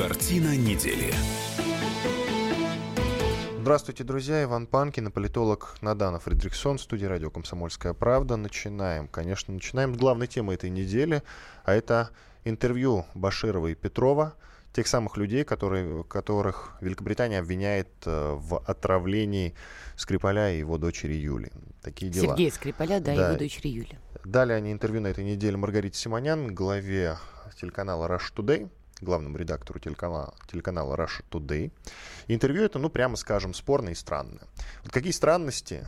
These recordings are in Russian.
Картина недели. Здравствуйте, друзья. Иван Панкин, политолог Надана Фредериксон, студия радио «Комсомольская правда». Начинаем. Конечно, начинаем с главной темы этой недели, а это интервью Баширова и Петрова, тех самых людей, которые, которых Великобритания обвиняет э, в отравлении Скрипаля и его дочери Юли. Такие дела. Сергея Скрипаля, да, да. его дочери Юли. Дали они интервью на этой неделе Маргарите Симонян, главе телеканала Rush Today главному редактору телеканала, телеканала Russia Today. интервью это, ну, прямо скажем, спорное и странное. Вот какие странности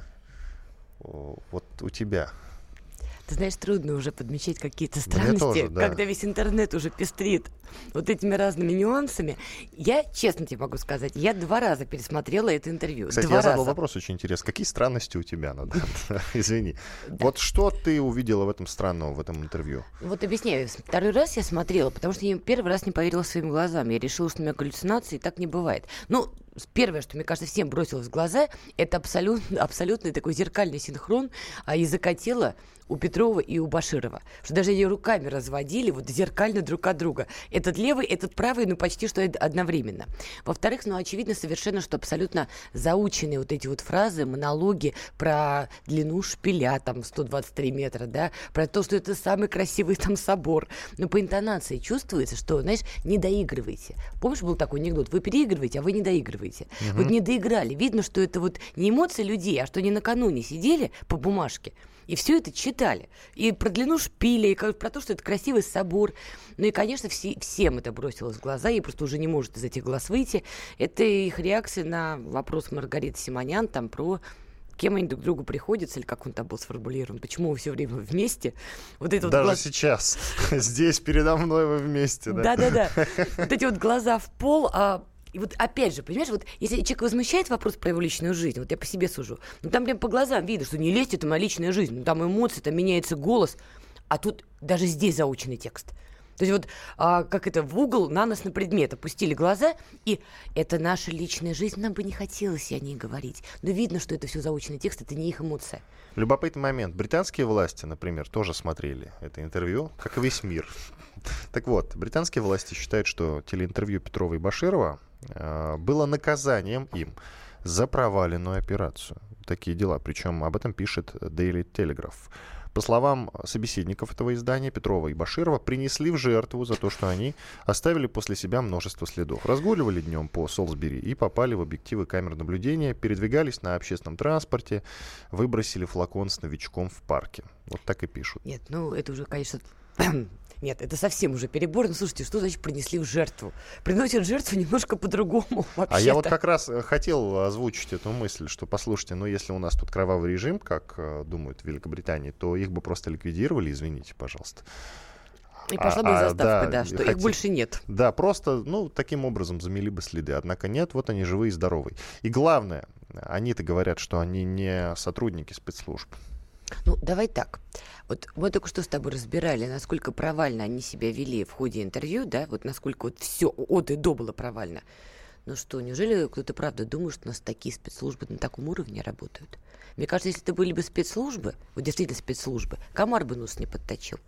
вот у тебя ты знаешь, трудно уже подмечать какие-то странности, тоже, да. когда весь интернет уже пестрит вот этими разными нюансами. Я, честно тебе могу сказать, я два раза пересмотрела это интервью. Кстати, два я раза. задал вопрос очень интересный. Какие странности у тебя, Надо? Извини. Вот что ты увидела в этом странного, в этом интервью? Вот объясняю. Второй раз я смотрела, потому что я первый раз не поверила своим глазам. Я решила, что у меня галлюцинации, и так не бывает. Ну, первое, что, мне кажется, всем бросилось в глаза, это абсолютно, абсолютный такой зеркальный синхрон а, языка тела у Петрова и у Баширова. Что даже они руками разводили вот зеркально друг от друга. Этот левый, этот правый, ну почти что одновременно. Во-вторых, ну очевидно совершенно, что абсолютно заученные вот эти вот фразы, монологи про длину шпиля, там 123 метра, да, про то, что это самый красивый там собор. Но по интонации чувствуется, что, знаешь, не доигрывайте. Помнишь, был такой анекдот? Вы переигрываете, а вы не доигрываете. Угу. Вот не доиграли. Видно, что это вот не эмоции людей, а что они накануне сидели по бумажке, и все это читали. И про длину шпиля, и про то, что это красивый собор. Ну и, конечно, все, всем это бросилось в глаза. И просто уже не может из этих глаз выйти. Это их реакция на вопрос Маргариты Симонян там про кем они друг другу приходятся, или как он там был сформулирован, почему вы все время вместе. Вот это Даже вот глаз... сейчас, здесь передо мной вы вместе, да? Да-да-да. Вот эти вот глаза в пол, а и вот опять же, понимаешь, вот если человек возмущает вопрос про его личную жизнь, вот я по себе сужу, ну там прям по глазам видно, что не лезьте, это моя личная жизнь, ну там эмоции, там меняется голос, а тут даже здесь заученный текст. То есть вот а, как это в угол на нас на предмет опустили глаза, и это наша личная жизнь, нам бы не хотелось о ней говорить. Но видно, что это все заученный текст, это не их эмоция. Любопытный момент. Британские власти, например, тоже смотрели это интервью, как и весь мир. Так вот, британские власти считают, что телеинтервью Петрова и Баширова было наказанием им за проваленную операцию. Такие дела. Причем об этом пишет Daily Telegraph. По словам собеседников этого издания, Петрова и Баширова принесли в жертву за то, что они оставили после себя множество следов. Разгуливали днем по Солсбери и попали в объективы камер наблюдения, передвигались на общественном транспорте, выбросили флакон с новичком в парке. Вот так и пишут. Нет, ну это уже, конечно, нет, это совсем уже перебор. Ну, слушайте, что значит принесли в жертву? Приносят жертву немножко по-другому А я вот как раз э, хотел озвучить эту мысль, что, послушайте, ну, если у нас тут кровавый режим, как э, думают в Великобритании, то их бы просто ликвидировали, извините, пожалуйста. И пошла бы а, заставка, да, да что хотим, их больше нет. Да, просто, ну, таким образом замели бы следы. Однако нет, вот они живые и здоровые. И главное, они-то говорят, что они не сотрудники спецслужб. Ну, давай так. Вот мы только что с тобой разбирали, насколько провально они себя вели в ходе интервью, да, вот насколько вот все от и до было провально. Ну что, неужели кто-то правда думает, что у нас такие спецслужбы на таком уровне работают? Мне кажется, если это были бы спецслужбы, вот действительно спецслужбы, комар бы нос не подточил.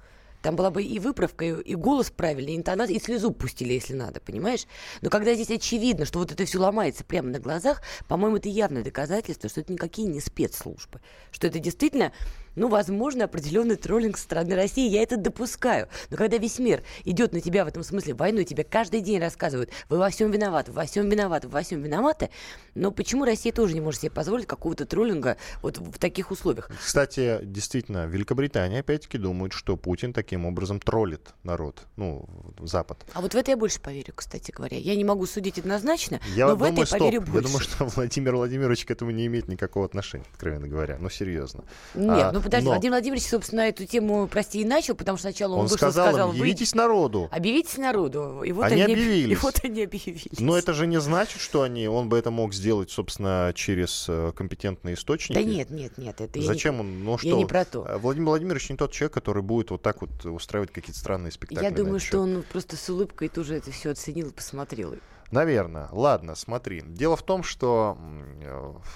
Там была бы и выправка, и, голос правильный, и интонация, и слезу пустили, если надо, понимаешь? Но когда здесь очевидно, что вот это все ломается прямо на глазах, по-моему, это явное доказательство, что это никакие не спецслужбы. Что это действительно ну, возможно, определенный троллинг со стороны России, я это допускаю. Но когда весь мир идет на тебя в этом смысле войну, и тебе каждый день рассказывают, вы во всем виноваты, во всем виноваты, во всем виноваты, но почему Россия тоже не может себе позволить какого-то троллинга вот в таких условиях? Кстати, действительно, Великобритания опять-таки думает, что Путин таким образом троллит народ, ну, Запад. А вот в это я больше поверю, кстати говоря. Я не могу судить однозначно, я но думаю, в это я стоп. поверю больше. Я думаю, что Владимир Владимирович к этому не имеет никакого отношения, откровенно говоря. Ну, серьезно. Нет, а, ну подожди, но... Владимир Владимирович, собственно, эту тему, прости, и начал, потому что сначала он, он вышел сказал, сказал, им, явитесь народу. Объявитесь народу. И вот они, они объявились. И вот они объявились. Но это же не значит, что они, он бы это мог сделать, собственно, через э, компетентные источники. Да нет, нет, нет. Это Зачем не, он? Ну что? Я не про то. Э, Владимир Владимирович не тот человек, который будет вот так вот устраивать какие-то странные спектакли. Я думаю, что он просто с улыбкой тоже это все оценил и посмотрел. Наверное. Ладно, смотри. Дело в том, что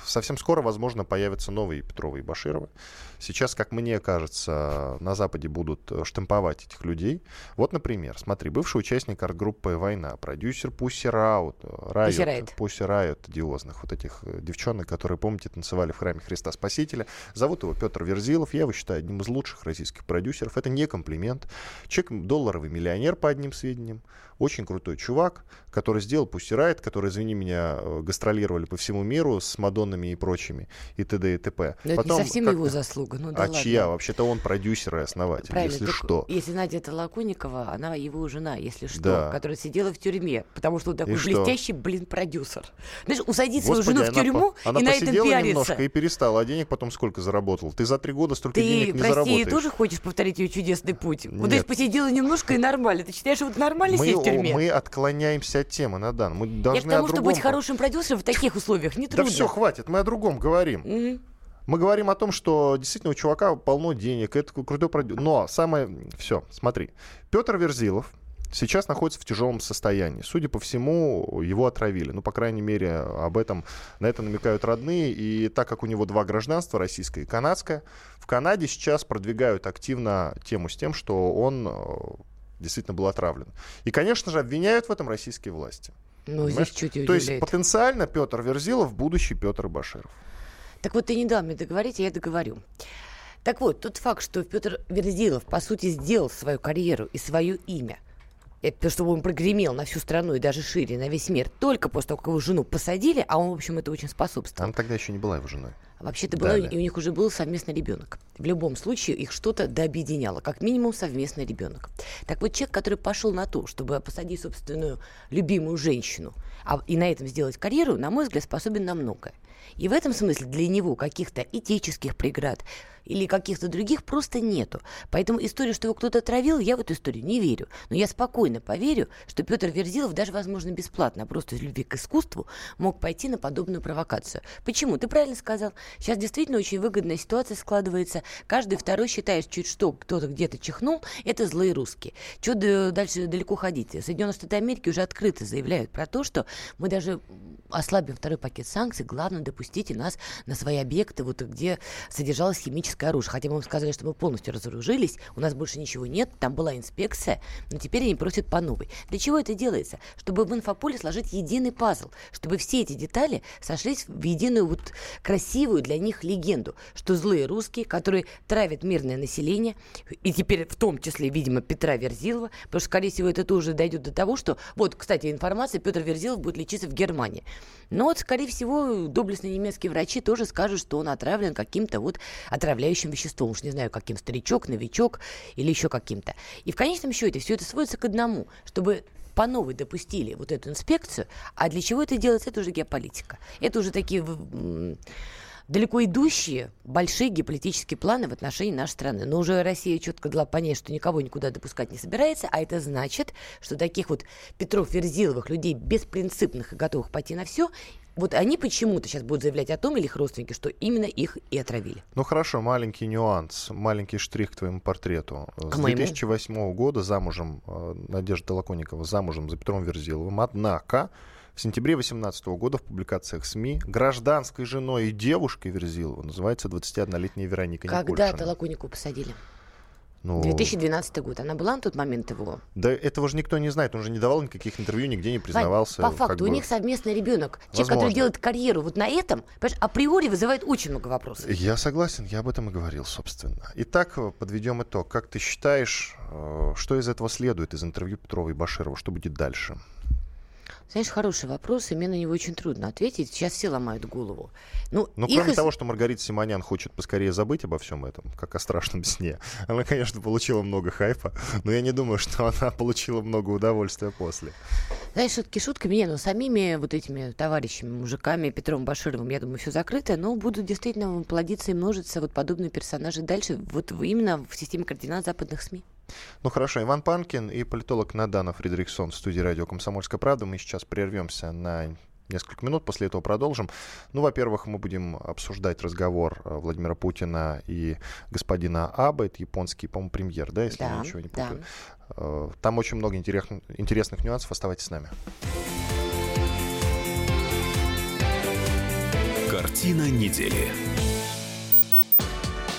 совсем скоро, возможно, появятся новые Петровы и Башировы. Сейчас, как мне кажется, на Западе будут штамповать этих людей. Вот, например, смотри, бывший участник арт-группы «Война», продюсер Пусси Раут, Райот, Пусси Райот, диозных, вот этих э, девчонок, которые, помните, танцевали в храме Христа Спасителя. Зовут его Петр Верзилов. Я его считаю одним из лучших российских продюсеров. Это не комплимент. Человек долларовый миллионер, по одним сведениям очень крутой чувак, который сделал Пустирайт, который, извини меня, э, гастролировали по всему миру с Мадоннами и прочими, и т.д. и т.п. Но Потом, это не совсем его заслуга. Ну, да а ладно. чья? Вообще-то он продюсер и основатель, Правильно, если что. Если Надя это Лакуникова, она его жена, если что, да. которая сидела в тюрьме, потому что он такой и блестящий, что? блин, продюсер. Знаешь, усадить Господи, свою жену в тюрьму она, и на этом пиариться. немножко и перестала, а денег потом сколько заработал? Ты за три года столько Ты, денег не прости, заработаешь. Ты тоже хочешь повторить ее чудесный путь? Нет. Вот, то есть посидела немножко и нормально. Ты считаешь, вот нормально мы, в тюрьме? Мы отклоняемся от темы, Надан. Мы должны Я к тому, о другом... что быть хорошим продюсером в таких условиях не трудно. Да все, хватит, мы о другом говорим. Мгм. Мы говорим о том, что действительно у чувака полно денег, это крутой продюсер. Но самое... Все, смотри. Петр Верзилов сейчас находится в тяжелом состоянии. Судя по всему, его отравили. Ну, по крайней мере, об этом, на это намекают родные. И так как у него два гражданства, российское и канадское, в Канаде сейчас продвигают активно тему с тем, что он э, действительно был отравлен. И, конечно же, обвиняют в этом российские власти. Ну, Понимаешь? здесь чуть То есть потенциально Петр Верзилов будущий Петр Баширов. Так вот, ты не дал мне договорить, а я договорю. Так вот, тот факт, что Петр Верзилов, по сути, сделал свою карьеру и свое имя, это чтобы он прогремел на всю страну и даже шире, на весь мир, только после того, как его жену посадили, а он, в общем, это очень способствовал. Она тогда еще не была его женой. Вообще-то Далее. и у них уже был совместный ребенок. В любом случае их что-то дообъединяло, как минимум совместный ребенок. Так вот, человек, который пошел на то, чтобы посадить собственную любимую женщину, а, и на этом сделать карьеру, на мой взгляд, способен на многое. И в этом смысле для него каких-то этических преград или каких-то других просто нету. Поэтому историю, что его кто-то травил, я в эту историю не верю. Но я спокойно поверю, что Петр Верзилов даже, возможно, бесплатно, а просто из любви к искусству мог пойти на подобную провокацию. Почему? Ты правильно сказал. Сейчас действительно очень выгодная ситуация складывается. Каждый второй считает, чуть что кто-то где-то чихнул, это злые русские. Что дальше далеко ходить? Соединенные Штаты Америки уже открыто заявляют про то, что мы даже ослабим второй пакет санкций, главное, допустите нас на свои объекты, вот где содержалось химическое оружие. Хотя мы вам сказали, что мы полностью разоружились, у нас больше ничего нет, там была инспекция, но теперь они просят по новой. Для чего это делается? Чтобы в инфополе сложить единый пазл, чтобы все эти детали сошлись в единую вот красивую для них легенду, что злые русские, которые травят мирное население, и теперь в том числе, видимо, Петра Верзилова, потому что, скорее всего, это тоже дойдет до того, что, вот, кстати, информация, Петр Верзилов будет лечиться в Германии. Но вот, скорее всего, доблестные немецкие врачи тоже скажут, что он отравлен каким-то вот отравляющим веществом. Уж не знаю, каким старичок, новичок или еще каким-то. И в конечном счете все это сводится к одному, чтобы по новой допустили вот эту инспекцию. А для чего это делается, это уже геополитика. Это уже такие далеко идущие, большие геополитические планы в отношении нашей страны. Но уже Россия четко дала понять, что никого никуда допускать не собирается, а это значит, что таких вот Петров Верзиловых, людей беспринципных и готовых пойти на все, вот они почему-то сейчас будут заявлять о том, или их родственники, что именно их и отравили. Ну хорошо, маленький нюанс, маленький штрих к твоему портрету. К С моему? 2008 года замужем, э, Надежда Толоконникова замужем за Петром Верзиловым, однако в сентябре 2018 года в публикациях СМИ гражданской женой и девушкой Верзилова называется 21-летняя Вероника Когда Никольшина. Толоконнику посадили? Ну, 2012 год. Она была на тот момент его? Да этого же никто не знает. Он же не давал никаких интервью, нигде не признавался. Вань, по факту, как у бы. них совместный ребенок. Человек, Возможно. который делает карьеру вот на этом, априори вызывает очень много вопросов. Я согласен, я об этом и говорил, собственно. Итак, подведем итог. Как ты считаешь, э, что из этого следует, из интервью Петрова и Баширова? Что будет дальше? Знаешь, хороший вопрос, и мне на него очень трудно ответить. Сейчас все ломают голову. Ну, Ну, их кроме того, что Маргарита Симонян хочет поскорее забыть обо всем этом, как о страшном сне, она, конечно, получила много хайпа, но я не думаю, что она получила много удовольствия после. Знаешь, шутки шутками, не, но самими вот этими товарищами, мужиками, Петром Башировым, я думаю, все закрыто, но будут действительно плодиться и множиться вот подобные персонажи дальше, вот именно в системе координат западных СМИ. Ну хорошо, Иван Панкин и политолог Надана Фридрихсон в студии радио «Комсомольская правда». Мы сейчас прервемся на несколько минут, после этого продолжим. Ну, во-первых, мы будем обсуждать разговор э, Владимира Путина и господина Абы, это японский, по-моему, премьер, да, если да, я ничего не путаю. Да. Там очень много интересных нюансов, оставайтесь с нами. Картина недели.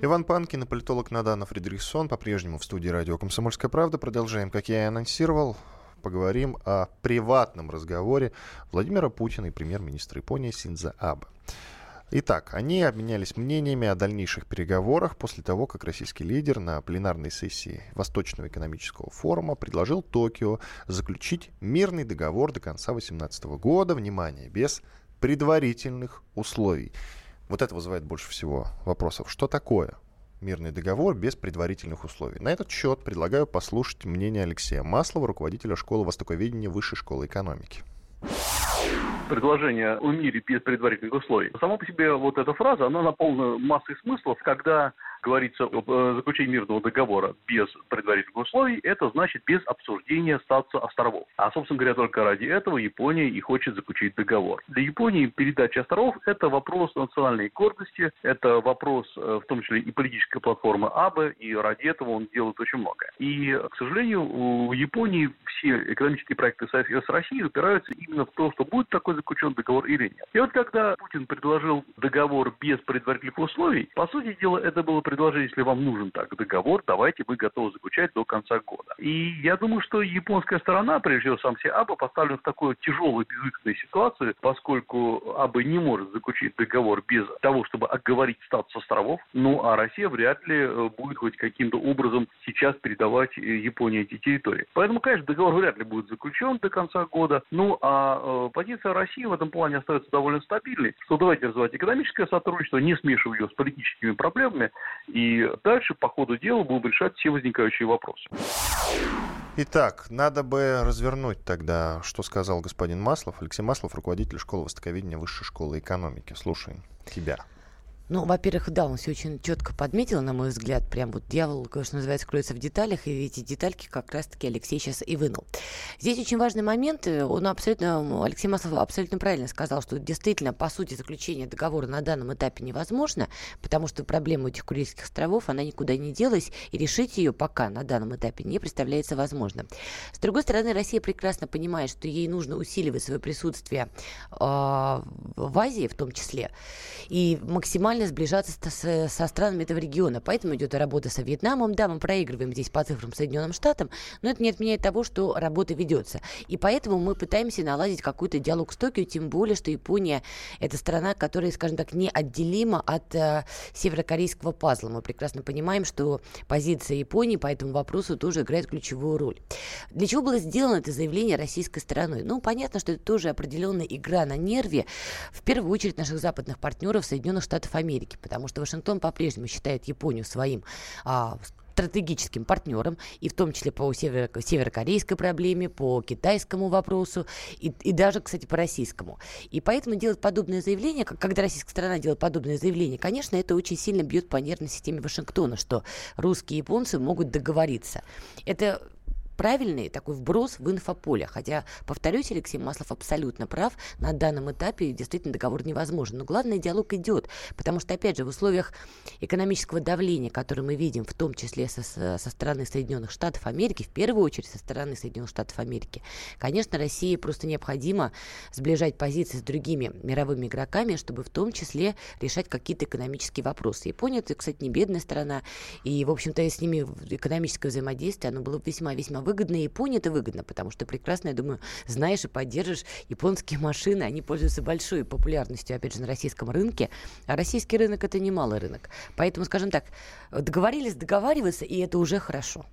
Иван Панкин и политолог Надана Фредериксон по-прежнему в студии радио «Комсомольская правда». Продолжаем, как я и анонсировал, поговорим о приватном разговоре Владимира Путина и премьер-министра Японии Синдза Абе. Итак, они обменялись мнениями о дальнейших переговорах после того, как российский лидер на пленарной сессии Восточного экономического форума предложил Токио заключить мирный договор до конца 2018 года, внимание, без предварительных условий. Вот это вызывает больше всего вопросов. Что такое мирный договор без предварительных условий. На этот счет предлагаю послушать мнение Алексея Маслова, руководителя школы востоковедения Высшей школы экономики предложение о мире без предварительных условий. Сама по себе вот эта фраза, она наполнена массой смыслов, когда говорится о э, заключении мирного договора без предварительных условий, это значит без обсуждения статуса островов. А, собственно говоря, только ради этого Япония и хочет заключить договор. Для Японии передача островов – это вопрос национальной гордости, это вопрос, э, в том числе и политической платформы АБЭ, и ради этого он делает очень много. И, к сожалению, у Японии все экономические проекты с Россией упираются именно в то, что будет такой заключен договор или нет. И вот когда Путин предложил договор без предварительных условий, по сути дела, это было предложение, если вам нужен так договор, давайте мы готовы заключать до конца года. И я думаю, что японская сторона, прежде всего сам себе Аба, поставлена в такую тяжелую, безвыходную ситуацию, поскольку Аба не может заключить договор без того, чтобы оговорить статус островов, ну а Россия вряд ли э, будет хоть каким-то образом сейчас передавать э, Японии эти территории. Поэтому, конечно, договор вряд ли будет заключен до конца года, ну а э, позиция России в этом плане остается довольно стабильной, что давайте развивать экономическое сотрудничество, не смешивая ее с политическими проблемами, и дальше по ходу дела будем решать все возникающие вопросы. Итак, надо бы развернуть тогда, что сказал господин Маслов. Алексей Маслов, руководитель школы востоковедения Высшей школы экономики. Слушаем тебя. Ну, во-первых, да, он все очень четко подметил, на мой взгляд. Прям вот дьявол, что называется, кроется в деталях, и эти детальки как раз-таки Алексей сейчас и вынул. Здесь очень важный момент, э, он абсолютно, Алексей Маслов абсолютно правильно сказал, что действительно, по сути, заключение договора на данном этапе невозможно, потому что проблема этих Курильских островов, она никуда не делась, и решить ее пока на данном этапе не представляется возможным. С другой стороны, Россия прекрасно понимает, что ей нужно усиливать свое присутствие э, в Азии в том числе, и максимально максимально сближаться с, со странами этого региона. Поэтому идет работа со Вьетнамом. Да, мы проигрываем здесь по цифрам Соединенным Штатам, но это не отменяет того, что работа ведется. И поэтому мы пытаемся наладить какой-то диалог с Токио, тем более, что Япония – это страна, которая, скажем так, неотделима от э, северокорейского пазла. Мы прекрасно понимаем, что позиция Японии по этому вопросу тоже играет ключевую роль. Для чего было сделано это заявление российской стороной? Ну, понятно, что это тоже определенная игра на нерве, в первую очередь наших западных партнеров Соединенных Штатов Америки Америки, потому что Вашингтон по-прежнему считает Японию своим а, стратегическим партнером, и в том числе по северо- северокорейской проблеме, по китайскому вопросу, и, и даже, кстати, по российскому. И поэтому делать подобное заявление, когда российская сторона делает подобное заявление, конечно, это очень сильно бьет по нервной системе Вашингтона, что русские и японцы могут договориться. Это правильный такой вброс в инфополе. Хотя, повторюсь, Алексей Маслов абсолютно прав. На данном этапе действительно договор невозможен. Но главный диалог идет. Потому что, опять же, в условиях экономического давления, которое мы видим, в том числе со, со стороны Соединенных Штатов Америки, в первую очередь со стороны Соединенных Штатов Америки, конечно, России просто необходимо сближать позиции с другими мировыми игроками, чтобы в том числе решать какие-то экономические вопросы. Япония, это, кстати, не бедная страна, и, в общем-то, с ними экономическое взаимодействие, оно было весьма-весьма выгодно, Японии это выгодно, потому что прекрасно, я думаю, знаешь и поддержишь японские машины, они пользуются большой популярностью, опять же, на российском рынке, а российский рынок это немалый рынок. Поэтому, скажем так, договорились договариваться, и это уже хорошо.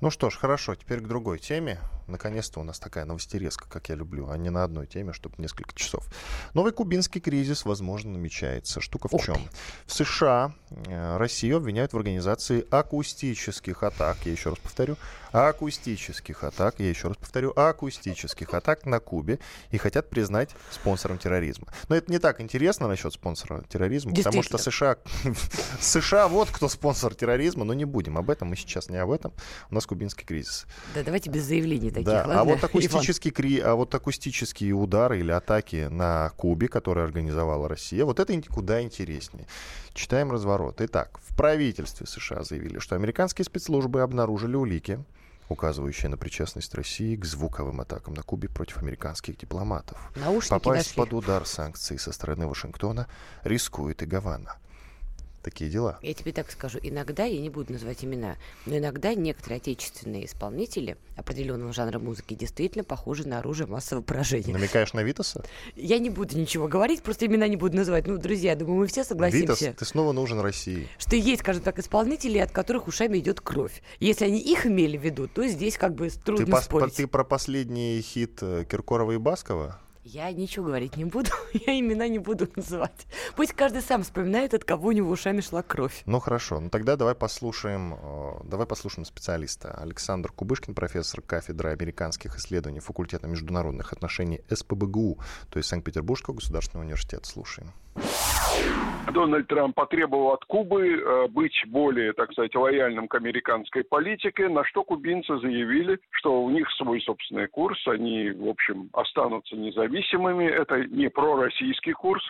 Ну что ж, хорошо, теперь к другой теме. Наконец-то у нас такая новостерезка, как я люблю, а не на одной теме, чтобы несколько часов. Новый кубинский кризис, возможно, намечается. Штука в Ух чем? ты. В США э, Россию обвиняют в организации акустических атак, я еще раз повторю, акустических атак, я еще раз повторю, акустических атак на Кубе и хотят признать спонсором терроризма. Но это не так интересно насчет спонсора терроризма, потому что США, США вот кто спонсор терроризма, но не будем об этом, мы сейчас не об этом, у нас кубинский кризис. Да, давайте без заявлений таких, Да, ладно? а вот акустический кри... а вот акустические удары или атаки на Кубе, которые организовала Россия, вот это куда интереснее. Читаем разворот. Итак, в правительстве США заявили, что американские спецслужбы обнаружили улики, указывающие на причастность России к звуковым атакам на Кубе против американских дипломатов. Наушники Попасть нашли. под удар санкций со стороны Вашингтона рискует и Гавана. Такие дела. Я тебе так скажу, иногда, я не буду называть имена, но иногда некоторые отечественные исполнители определенного жанра музыки действительно похожи на оружие массового поражения. Намекаешь на Витаса? Я не буду ничего говорить, просто имена не буду называть. Ну, друзья, думаю, мы все Витас, согласимся, ты снова нужен России. что есть, скажем так, исполнители, от которых ушами идет кровь. Если они их имели в виду, то здесь как бы Ты, трудно пос- спорить. ты про последний хит э, Киркорова и Баскова? Я ничего говорить не буду, я имена не буду называть. Пусть каждый сам вспоминает, от кого у него ушами шла кровь. Ну хорошо, ну тогда давай послушаем, э, давай послушаем специалиста. Александр Кубышкин, профессор кафедры американских исследований факультета международных отношений СПБГУ, то есть Санкт-Петербургского государственного университета. Слушаем. Дональд Трамп потребовал от Кубы э, быть более, так сказать, лояльным к американской политике, на что кубинцы заявили, что у них свой собственный курс, они, в общем, останутся независимыми. Это не пророссийский курс.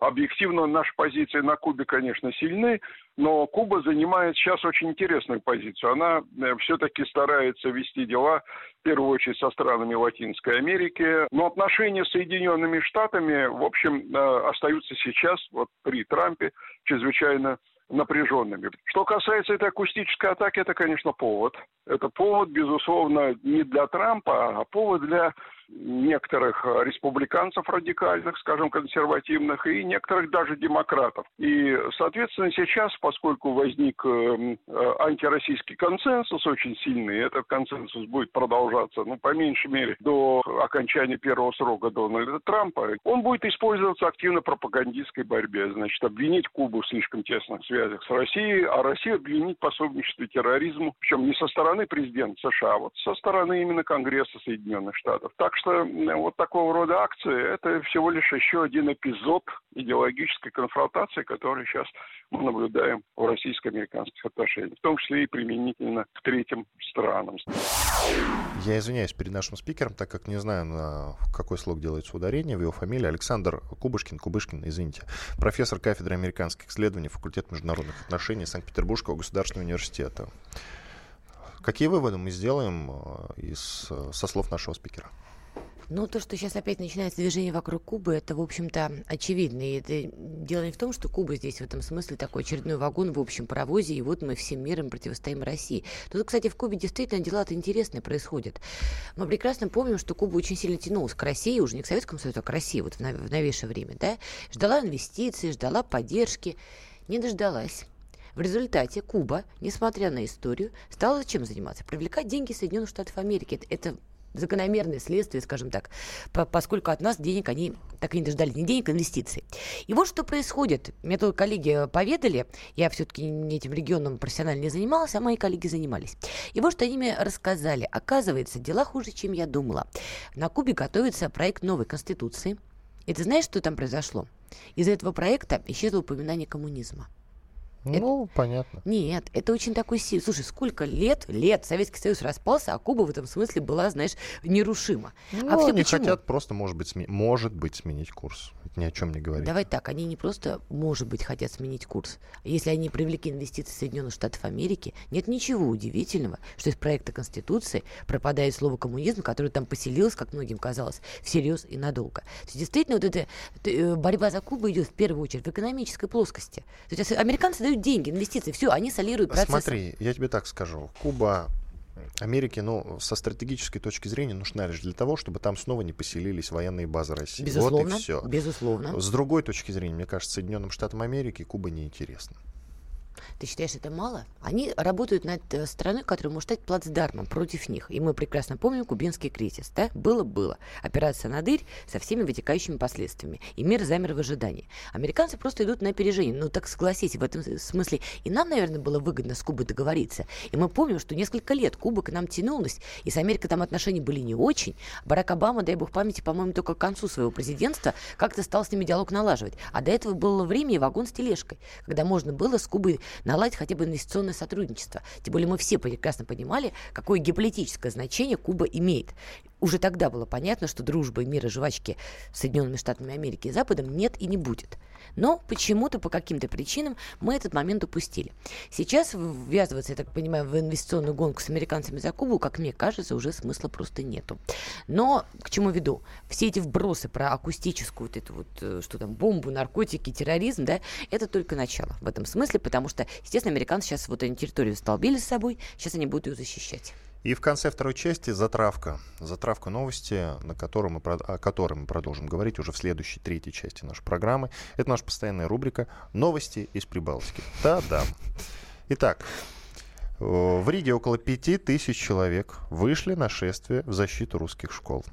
Объективно наши позиции на Кубе, конечно, сильны, но Куба занимает сейчас очень интересную позицию. Она все-таки старается вести дела, в первую очередь, со странами Латинской Америки. Но отношения с Соединенными Штатами, в общем, э, остаются сейчас, вот при Трампе, чрезвычайно напряженными. Что касается этой акустической атаки, это, конечно, повод. Это повод, безусловно, не для Трампа, а повод для некоторых э, республиканцев радикальных, скажем, консервативных, и некоторых даже демократов. И, соответственно, сейчас, поскольку возник э, э, антироссийский консенсус очень сильный, этот консенсус будет продолжаться, ну, по меньшей мере, до окончания первого срока Дональда Трампа, он будет использоваться активно в пропагандистской борьбе. Значит, обвинить Кубу в слишком тесных связях с Россией, а Россию обвинить в пособничестве терроризму, причем не со стороны президента США, а вот со стороны именно Конгресса Соединенных Штатов. Так что м, вот такого рода акции – это всего лишь еще один эпизод идеологической конфронтации, который сейчас мы наблюдаем в российско-американских отношениях, в том числе и применительно к третьим странам. Я извиняюсь перед нашим спикером, так как не знаю, на какой слог делается ударение в его фамилии. Александр Кубышкин, Кубышкин, извините, профессор кафедры американских исследований, факультет международных отношений Санкт-Петербургского государственного университета. Какие выводы мы сделаем э, из, э, со слов нашего спикера? Ну, то, что сейчас опять начинается движение вокруг Кубы, это, в общем-то, очевидно. И это дело не в том, что Куба здесь в этом смысле такой очередной вагон в общем паровозе, и вот мы всем миром противостоим России. Тут, кстати, в Кубе действительно дела-то интересные происходят. Мы прекрасно помним, что Куба очень сильно тянулась к России, уже не к Советскому Союзу, а к России вот в, нов- в новейшее время, да? Ждала инвестиций, ждала поддержки, не дождалась. В результате Куба, несмотря на историю, стала чем заниматься? Привлекать деньги Соединенных Штатов Америки. Это, это закономерное следствие, скажем так, по- поскольку от нас денег они так и не дождались, не денег, а инвестиций. И вот что происходит. Мне тут коллеги поведали, я все-таки этим регионом профессионально не занималась, а мои коллеги занимались. И вот что они мне рассказали. Оказывается, дела хуже, чем я думала. На Кубе готовится проект новой конституции. И ты знаешь, что там произошло? Из-за этого проекта исчезло упоминание коммунизма. Это- Ну, понятно. Нет, это очень такой сильный. Слушай, сколько лет, лет Советский Союз распался, а Куба в этом смысле была, знаешь, нерушима. Ну, а все они почему? хотят просто, может быть, сме- может быть, сменить курс. Это ни о чем не говорит. Давай так, они не просто, может быть, хотят сменить курс. Если они привлекли инвестиции Соединенных Штатов Америки, нет ничего удивительного, что из проекта Конституции пропадает слово коммунизм, которое там поселилось, как многим казалось, всерьез и надолго. То есть, действительно, вот эта э, борьба за Кубу идет в первую очередь в экономической плоскости. То есть американцы дают деньги, инвестиции, все, они солируют процесс. Смотри, я тебе так скажу. Куба Америке, ну, со стратегической точки зрения нужна лишь для того, чтобы там снова не поселились военные базы России. Безусловно, Вот и все. безусловно. С другой точки зрения, мне кажется, Соединенным Штатам Америки Куба неинтересна. Ты считаешь, это мало? Они работают над э, страной, которая может стать плацдармом против них. И мы прекрасно помним кубинский кризис. Да? Было-было. Операция на дырь со всеми вытекающими последствиями. И мир замер в ожидании. Американцы просто идут на опережение. Ну, так согласитесь, в этом смысле и нам, наверное, было выгодно с Кубой договориться. И мы помним, что несколько лет Куба к нам тянулась, и с Америкой там отношения были не очень. Барак Обама, дай бог памяти, по-моему, только к концу своего президентства как-то стал с ними диалог налаживать. А до этого было время и вагон с тележкой, когда можно было с Кубой наладить хотя бы инвестиционное сотрудничество. Тем более мы все прекрасно понимали, какое геополитическое значение Куба имеет. Уже тогда было понятно, что дружбы и мира жвачки с Соединенными Штатами Америки и Западом нет и не будет. Но почему-то, по каким-то причинам, мы этот момент упустили. Сейчас ввязываться, я так понимаю, в инвестиционную гонку с американцами за Кубу, как мне кажется, уже смысла просто нету. Но к чему веду? Все эти вбросы про акустическую вот эту вот, э, что там, бомбу, наркотики, терроризм, да, это только начало в этом смысле, потому что, естественно, американцы сейчас вот они территорию столбили с собой, сейчас они будут ее защищать. И в конце второй части затравка. Затравка новости, на которой мы, о которой мы продолжим говорить уже в следующей, третьей части нашей программы. Это наша постоянная рубрика «Новости из Прибалтики». Да-да. Итак, в Риге около пяти тысяч человек вышли на шествие в защиту русских школ.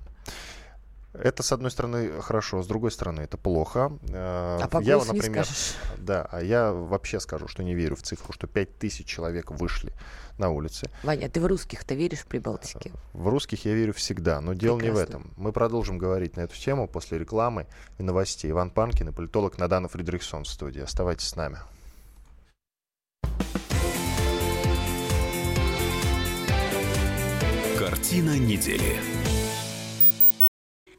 Это, с одной стороны, хорошо, с другой стороны, это плохо. Э, а по я, например, не скажешь. Да, а я вообще скажу, что не верю в цифру, что 5 тысяч человек вышли на улице. Ваня, а ты в русских-то веришь в Прибалтике? В русских я верю всегда, но дело Прекрасно. не в этом. Мы продолжим говорить на эту тему после рекламы и новостей. Иван Панкин и политолог Надана Фридрихсон в студии. Оставайтесь с нами. Картина недели.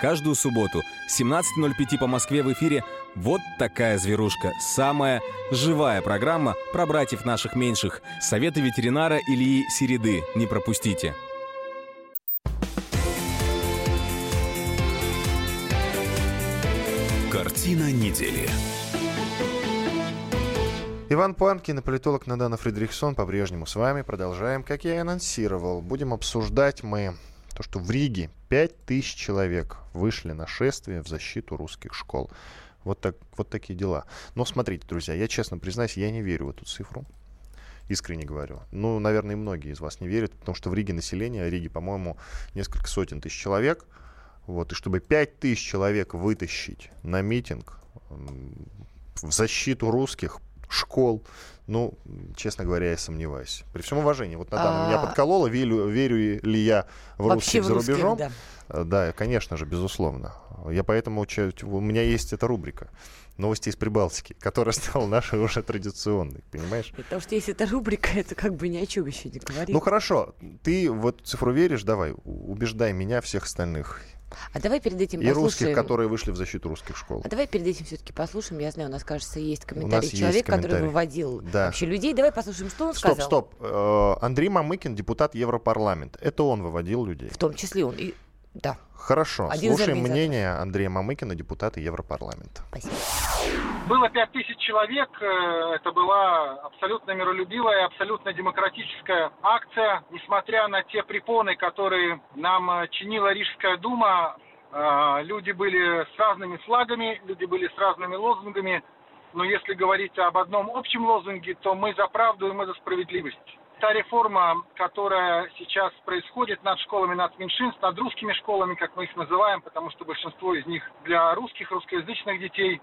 Каждую субботу 17.05 по Москве в эфире «Вот такая зверушка». Самая живая программа про братьев наших меньших. Советы ветеринара Ильи Середы. Не пропустите. Картина недели. Иван Панкин и политолог Надана Фридрихсон по-прежнему с вами. Продолжаем. Как я и анонсировал, будем обсуждать мы то, что в Риге 5000 человек вышли на шествие в защиту русских школ. Вот, так, вот такие дела. Но смотрите, друзья, я честно признаюсь, я не верю в эту цифру. Искренне говорю. Ну, наверное, и многие из вас не верят, потому что в Риге население, в Риге, по-моему, несколько сотен тысяч человек. Вот, и чтобы 5 тысяч человек вытащить на митинг в защиту русских школ, ну, честно говоря, я сомневаюсь. При всем уважении. Вот Натана меня а. подколола, верю, верю ли я в русских за рубежом. Да. Э, да, конечно же, безусловно. Я поэтому, у меня есть эта рубрика новости из Прибалтики, которая стала нашей уже традиционной, понимаешь? Потому что если это рубрика, это как бы ни о чем еще не говорит. Ну хорошо, ты в эту цифру веришь, давай, убеждай меня, всех остальных. А давай перед этим и послушаем... русских, которые вышли в защиту русских школ. А давай перед этим все-таки послушаем. Я знаю, у нас, кажется, есть комментарий человек, который выводил да. вообще людей. Давай послушаем, что он стоп, сказал. Стоп, стоп. Э, Андрей Мамыкин, депутат Европарламента. Это он выводил людей. В том числе он. И... Да. Хорошо. Один Слушаем мнение Андрея Мамыкина, депутата Европарламента. Спасибо. Было пять тысяч человек. Э, это была абсолютно миролюбивая, абсолютно демократическая акция. Несмотря на те препоны, которые нам э, чинила Рижская дума, э, люди были с разными флагами, люди были с разными лозунгами. Но если говорить об одном общем лозунге, то мы за правду и мы за справедливость та реформа, которая сейчас происходит над школами над меньшинств, над русскими школами, как мы их называем, потому что большинство из них для русских, русскоязычных детей,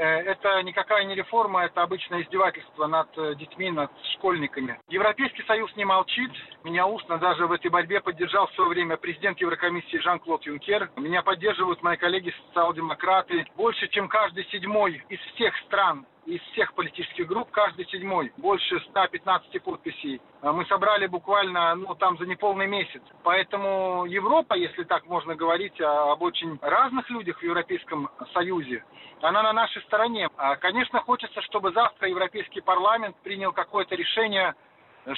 это никакая не реформа, это обычное издевательство над э, детьми, над школьниками. Европейский Союз не молчит. Меня устно даже в этой борьбе поддержал в свое время президент Еврокомиссии Жан-Клод Юнкер. Меня поддерживают мои коллеги социал-демократы. Больше, чем каждый седьмой из всех стран из всех политических групп, каждый седьмой, больше 115 подписей. А мы собрали буквально, ну, там за неполный месяц. Поэтому Европа, если так можно говорить об очень разных людях в Европейском Союзе, она на нашей стороне. А, конечно, хочется, чтобы завтра Европейский парламент принял какое-то решение,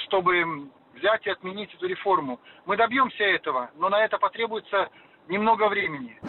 чтобы взять и отменить эту реформу. Мы добьемся этого, но на это потребуется немного времени.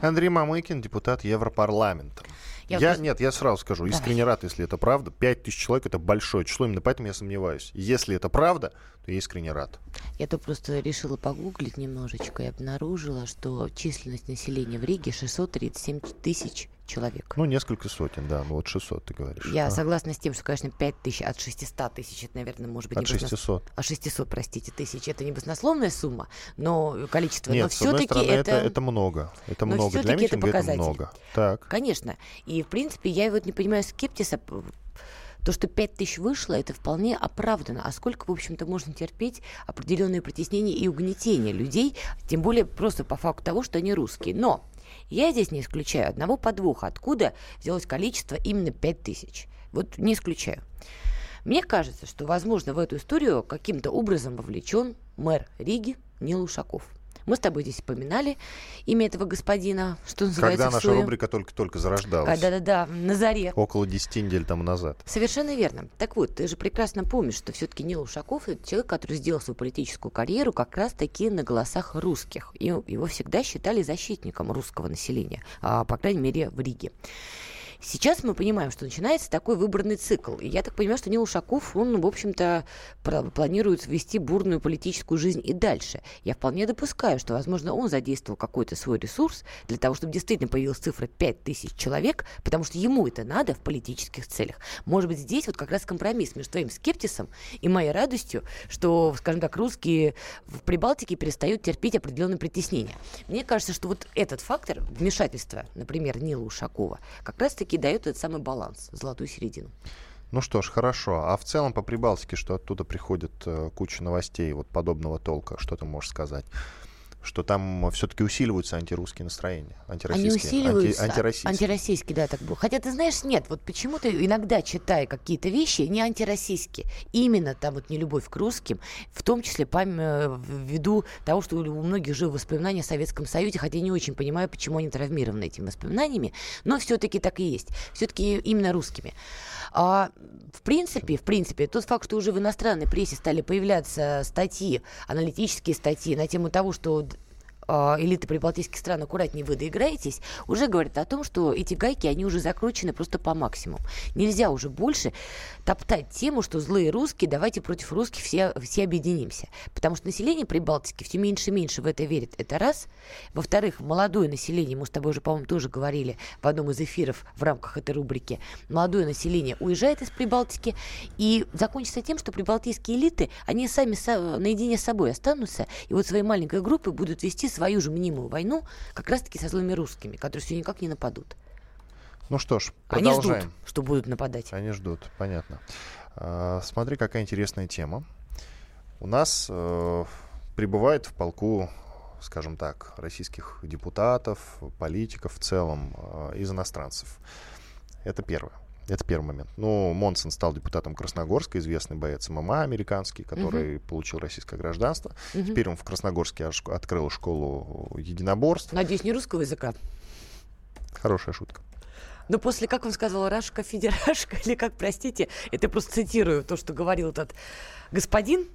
Андрей Мамыкин, депутат Европарламента. Я Я, просто- нет, я сразу скажу, Давай. искренне рад, если это правда. Пять тысяч человек это большое число, именно поэтому я сомневаюсь. Если это правда, то я искренне рад. Я то просто решила погуглить немножечко и обнаружила, что численность населения в Риге 637 тысяч человек. Ну, несколько сотен, да, ну вот 600 ты говоришь. Я А, согласна с тем, что, конечно, 5 тысяч от 600 тысяч, это, наверное, может быть... От не басно- 600. А 600, простите, тысяч. Это не баснословная сумма, но количество. Нет, но все-таки это... это, это много. Это но много. Для это митинга это показатель. много. Так. Конечно. И, в принципе, я вот не понимаю скептиса. То, что 5 тысяч вышло, это вполне оправдано. А сколько, в общем-то, можно терпеть определенные притеснения и угнетения людей, тем более просто по факту того, что они русские. Но я здесь не исключаю одного подвоха, откуда взялось количество именно 5 тысяч. Вот не исключаю. Мне кажется, что, возможно, в эту историю каким-то образом вовлечен мэр Риги Нил Ушаков. Мы с тобой здесь упоминали имя этого господина, что называется, Когда наша рубрика только-только зарождалась. Да-да-да, на заре. Около 10 недель тому назад. Совершенно верно. Так вот, ты же прекрасно помнишь, что все-таки Нил Ушаков это человек, который сделал свою политическую карьеру как раз-таки на голосах русских. И его всегда считали защитником русского населения, а, по крайней мере, в Риге. Сейчас мы понимаем, что начинается такой выборный цикл. И я так понимаю, что Нил Ушаков, он, в общем-то, планирует вести бурную политическую жизнь и дальше. Я вполне допускаю, что, возможно, он задействовал какой-то свой ресурс для того, чтобы действительно появилась цифра 5000 человек, потому что ему это надо в политических целях. Может быть, здесь вот как раз компромисс между твоим скептисом и моей радостью, что, скажем так, русские в Прибалтике перестают терпеть определенные притеснения. Мне кажется, что вот этот фактор вмешательства, например, Нила Ушакова, как раз-таки дает этот самый баланс, золотую середину. Ну что ж, хорошо. А в целом по Прибалтике, что оттуда приходит э, куча новостей вот подобного толка, что ты можешь сказать? Что там все-таки усиливаются антирусские настроения, Они антироссийские, усиливаются. анти- антироссийские. Антироссийские, да, так было. Хотя, ты знаешь, нет, вот почему-то иногда, читая какие-то вещи, не антироссийские. Именно там вот не любовь к русским, в том числе пам- э, ввиду того, что у многих живы воспоминания о Советском Союзе, хотя я не очень понимаю, почему они травмированы этими воспоминаниями, но все-таки так и есть. Все-таки именно русскими. А, в принципе, в принципе, тот факт, что уже в иностранной прессе стали появляться статьи, аналитические статьи на тему того, что элиты прибалтийских стран аккуратнее вы доиграетесь, уже говорит о том, что эти гайки, они уже закручены просто по максимуму. Нельзя уже больше топтать тему, что злые русские, давайте против русских все, все объединимся. Потому что население Прибалтики все меньше и меньше в это верит. Это раз. Во-вторых, молодое население, мы с тобой уже, по-моему, тоже говорили в одном из эфиров в рамках этой рубрики, молодое население уезжает из Прибалтики, и закончится тем, что прибалтийские элиты, они сами наедине с собой останутся, и вот своей маленькой группой будут вести свою же мнимую войну как раз-таки со злыми русскими, которые все никак не нападут. Ну что ж, Они ждут, продолжаем. что будут нападать. Они ждут, понятно. А, смотри, какая интересная тема. У нас э, прибывает в полку, скажем так, российских депутатов, политиков в целом э, из иностранцев. Это первое. Это первый момент. Ну, Монсон стал депутатом Красногорска, известный боец ММА американский, который получил российское гражданство. Мгм. Теперь он в Красногорске открыл школу единоборств. Надеюсь, не русского языка. Хорошая шутка. Но после, как он сказал, Рашка, Федерашка, или как, простите, это я просто цитирую то, что говорил этот господин.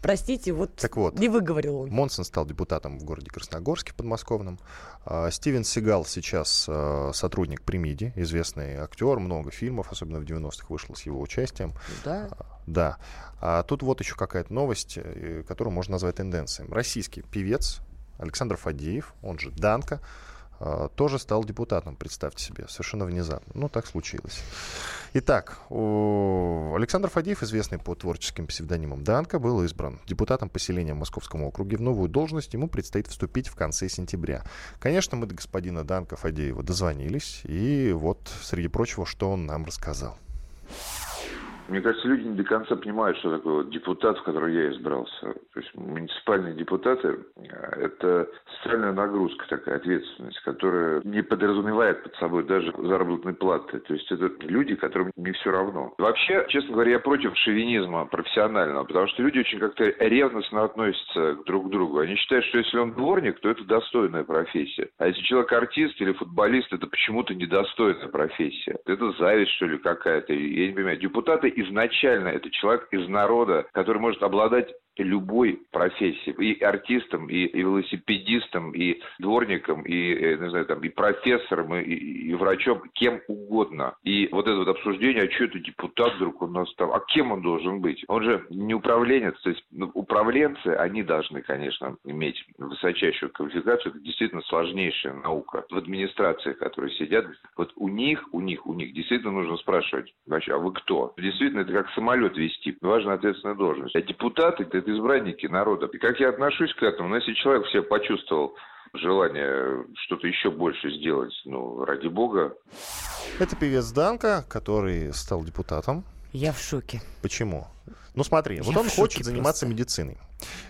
Простите, вот, Так вот. не выговорил он. Монсон стал депутатом в городе Красногорске подмосковном. А, Стивен Сигал сейчас а, сотрудник Примиди, известный актер, много фильмов, особенно в 90-х вышел с его участием. Да. Да. А тут вот еще какая-то новость, э, которую можно назвать тенденцией. Российский певец Александр Фадеев, он же Данка, а, тоже стал депутатом, представьте себе, совершенно внезапно. Ну, так случилось. Итак, Александр Фадеев, известный по творческим псевдонимам Данка, был избран депутатом поселения в Московском округе. В новую должность ему предстоит вступить в конце сентября. Конечно, мы до господина Данка Фадеева дозвонились, и вот, среди прочего, что он нам рассказал. Мне кажется, люди не до конца понимают, что такое вот депутат, в который я избрался. То есть муниципальные депутаты э, – это социальная нагрузка, такая ответственность, которая не подразумевает под собой даже заработной платы. То есть это люди, которым не все равно. Вообще, честно говоря, я против шовинизма профессионального, потому что люди очень как-то ревностно относятся друг к другу. Они считают, что если он дворник, то это достойная профессия. А если человек артист или футболист, это почему-то недостойная профессия. Это зависть, что ли, какая-то. Я не понимаю. Депутаты изначально это человек из народа, который может обладать любой профессии. И артистом, и, и велосипедистом, и дворником, и, э, не знаю, там, и профессором, и, и, и врачом, кем угодно. И вот это вот обсуждение, а что это депутат вдруг у нас там, а кем он должен быть? Он же не управленец, то есть ну, управленцы, они должны, конечно, иметь высочайшую квалификацию, это действительно сложнейшая наука. В администрации, которые сидят, вот у них, у них, у них действительно нужно спрашивать, вообще, а вы кто? Действительно, это как самолет вести, важная ответственная должность. А депутаты, это избранники народа. И как я отношусь к этому, ну, если человек все почувствовал желание что-то еще больше сделать, ну, ради бога. Это певец Данка, который стал депутатом. Я в шоке. Почему? Ну смотри, Я вот он хочет заниматься просто. медициной.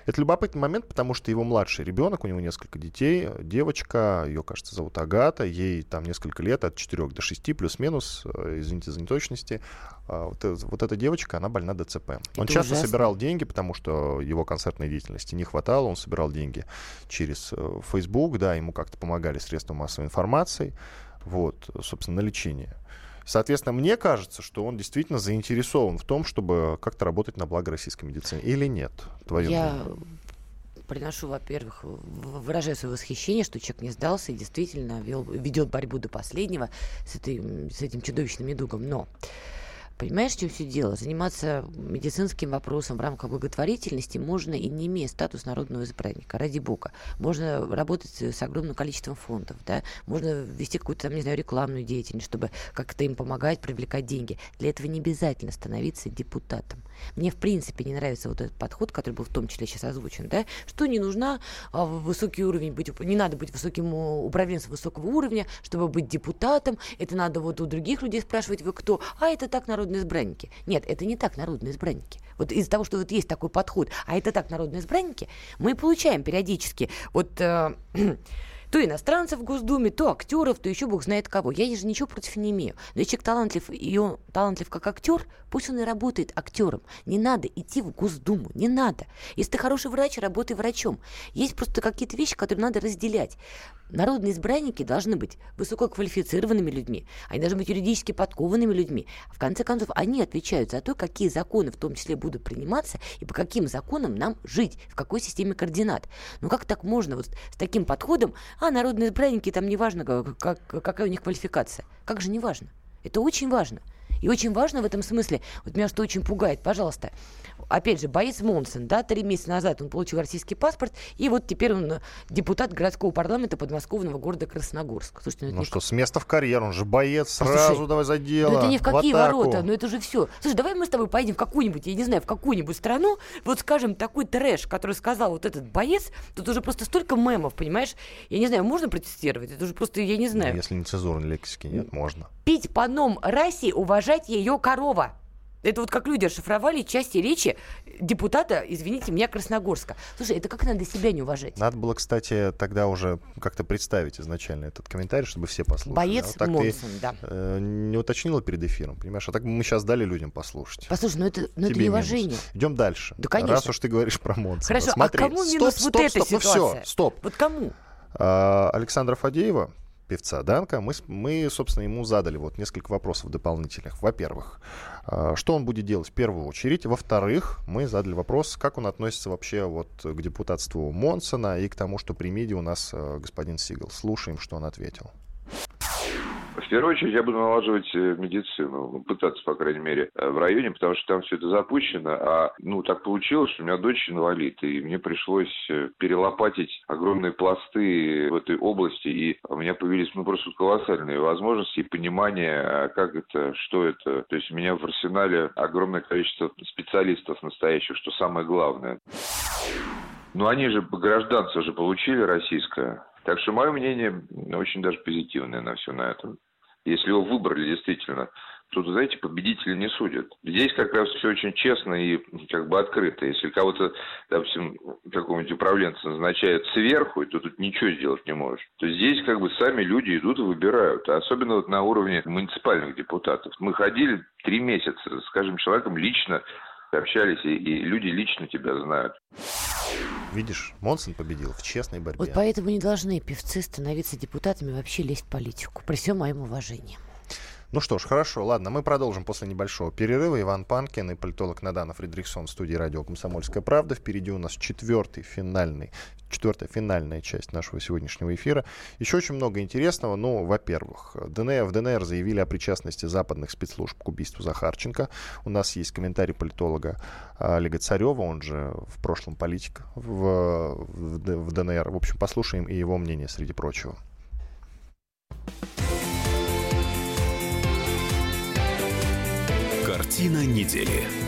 Это любопытный момент, потому что его младший ребенок, у него несколько детей, девочка, ее, кажется, зовут Агата, ей там несколько лет, от 4 до 6, плюс-минус, э, извините за неточности. А вот, э, вот эта девочка, она больна ДЦП. Это он часто ужасно. собирал деньги, потому что его концертной деятельности не хватало, он собирал деньги через э, Facebook, да, ему как-то помогали средства массовой информации, вот, собственно, на лечение. Соответственно, мне кажется, что он действительно заинтересован в том, чтобы как-то работать на благо российской медицины. Или нет? Твое Я мнение? приношу, во-первых, выражаю свое восхищение, что человек не сдался и действительно вел, ведет борьбу до последнего с, этой, с этим чудовищным недугом. Но Понимаешь, чем все дело? Заниматься медицинским вопросом в рамках благотворительности можно и не имея статус народного избранника, ради бога. Можно работать с огромным количеством фондов, да? можно вести какую-то, там, не знаю, рекламную деятельность, чтобы как-то им помогать, привлекать деньги. Для этого не обязательно становиться депутатом. Мне, в принципе, не нравится вот этот подход, который был в том числе сейчас озвучен, да, что не нужна а, высокий уровень быть, не надо быть высоким управленцем высокого уровня, чтобы быть депутатом, это надо вот у других людей спрашивать, вы кто, а это так народные избранники. Нет, это не так народные избранники. Вот из-за того, что вот есть такой подход, а это так народные избранники, мы получаем периодически вот э, то иностранцев в Госдуме, то актеров, то еще бог знает кого. Я же ничего против не имею. Но если человек талантлив, и он талантлив как актер, пусть он и работает актером. Не надо идти в Госдуму, не надо. Если ты хороший врач, работай врачом. Есть просто какие-то вещи, которые надо разделять. Народные избранники должны быть высококвалифицированными людьми, они должны быть юридически подкованными людьми. В конце концов, они отвечают за то, какие законы в том числе будут приниматься и по каким законам нам жить, в какой системе координат. Ну как так можно вот с таким подходом, а народные избранники, там неважно, как, какая у них квалификация. Как же неважно? Это очень важно. И очень важно в этом смысле, вот меня что очень пугает, пожалуйста, опять же, боец Монсон, да, три месяца назад он получил российский паспорт, и вот теперь он депутат городского парламента подмосковного города Красногорск. Слушайте, ну, ну что, с места в карьер, он же боец, сразу Слушай, давай за дело. Ну это ни в какие в ворота, ну это же все. Слушай, давай мы с тобой поедем в какую-нибудь, я не знаю, в какую-нибудь страну, вот скажем, такой трэш, который сказал вот этот боец, тут уже просто столько мемов, понимаешь? Я не знаю, можно протестировать? Это уже просто, я не знаю. Если не цензурной лексики нет, можно. Пить по ном расе, уважать ее корова. Это вот как люди расшифровали части речи депутата, извините меня, Красногорска. Слушай, это как надо себя не уважать? Надо было, кстати, тогда уже как-то представить изначально этот комментарий, чтобы все послушали. Боец а вот Монсон, ты, да. Э, не уточнила перед эфиром, понимаешь? А так мы сейчас дали людям послушать. Послушай, ну это, ну это неуважение. Идем дальше. Да, конечно. Раз уж ты говоришь про Монсона. Хорошо, а Смотри. а кому минус стоп, вот стоп, эта стоп, ситуация? Ну все, стоп. Вот кому? А, Александра Фадеева, певца Данка, мы, мы, собственно, ему задали вот несколько вопросов дополнительных. Во-первых, а, что он будет делать в первую очередь? Во-вторых, мы задали вопрос, как он относится вообще вот к депутатству Монсона и к тому, что при МИДе у нас а, господин Сигал. Слушаем, что он ответил. В первую очередь я буду налаживать э, медицину, ну, пытаться, по крайней мере, э, в районе, потому что там все это запущено, а, ну, так получилось, что у меня дочь инвалид, и мне пришлось э, перелопатить огромные пласты в этой области, и у меня появились, ну, просто колоссальные возможности и понимание, а как это, что это. То есть у меня в арсенале огромное количество специалистов настоящих, что самое главное. Ну, они же, гражданство же получили российское, так что мое мнение очень даже позитивное на все на этом если его выбрали действительно, тут, знаете, победители не судят. Здесь как раз все очень честно и как бы открыто. Если кого-то, допустим, какого-нибудь управленца назначают сверху, то тут ничего сделать не можешь. То здесь как бы сами люди идут и выбирают. Особенно вот на уровне муниципальных депутатов. Мы ходили три месяца, скажем, человеком лично общались, и, и люди лично тебя знают. Видишь, Монсон победил в честной борьбе. Вот поэтому не должны певцы становиться депутатами вообще лезть в политику, при всем моем уважении. Ну что ж, хорошо, ладно, мы продолжим после небольшого перерыва. Иван Панкин и политолог Надана Фридрихсон в студии радио «Комсомольская правда». Впереди у нас четвертый финальный четвертая финальная часть нашего сегодняшнего эфира. Еще очень много интересного. Ну, во-первых, ДНР, в ДНР заявили о причастности западных спецслужб к убийству Захарченко. У нас есть комментарий политолога Олега Царева, он же в прошлом политик в, в, в ДНР. В общем, послушаем и его мнение, среди прочего. Картина недели.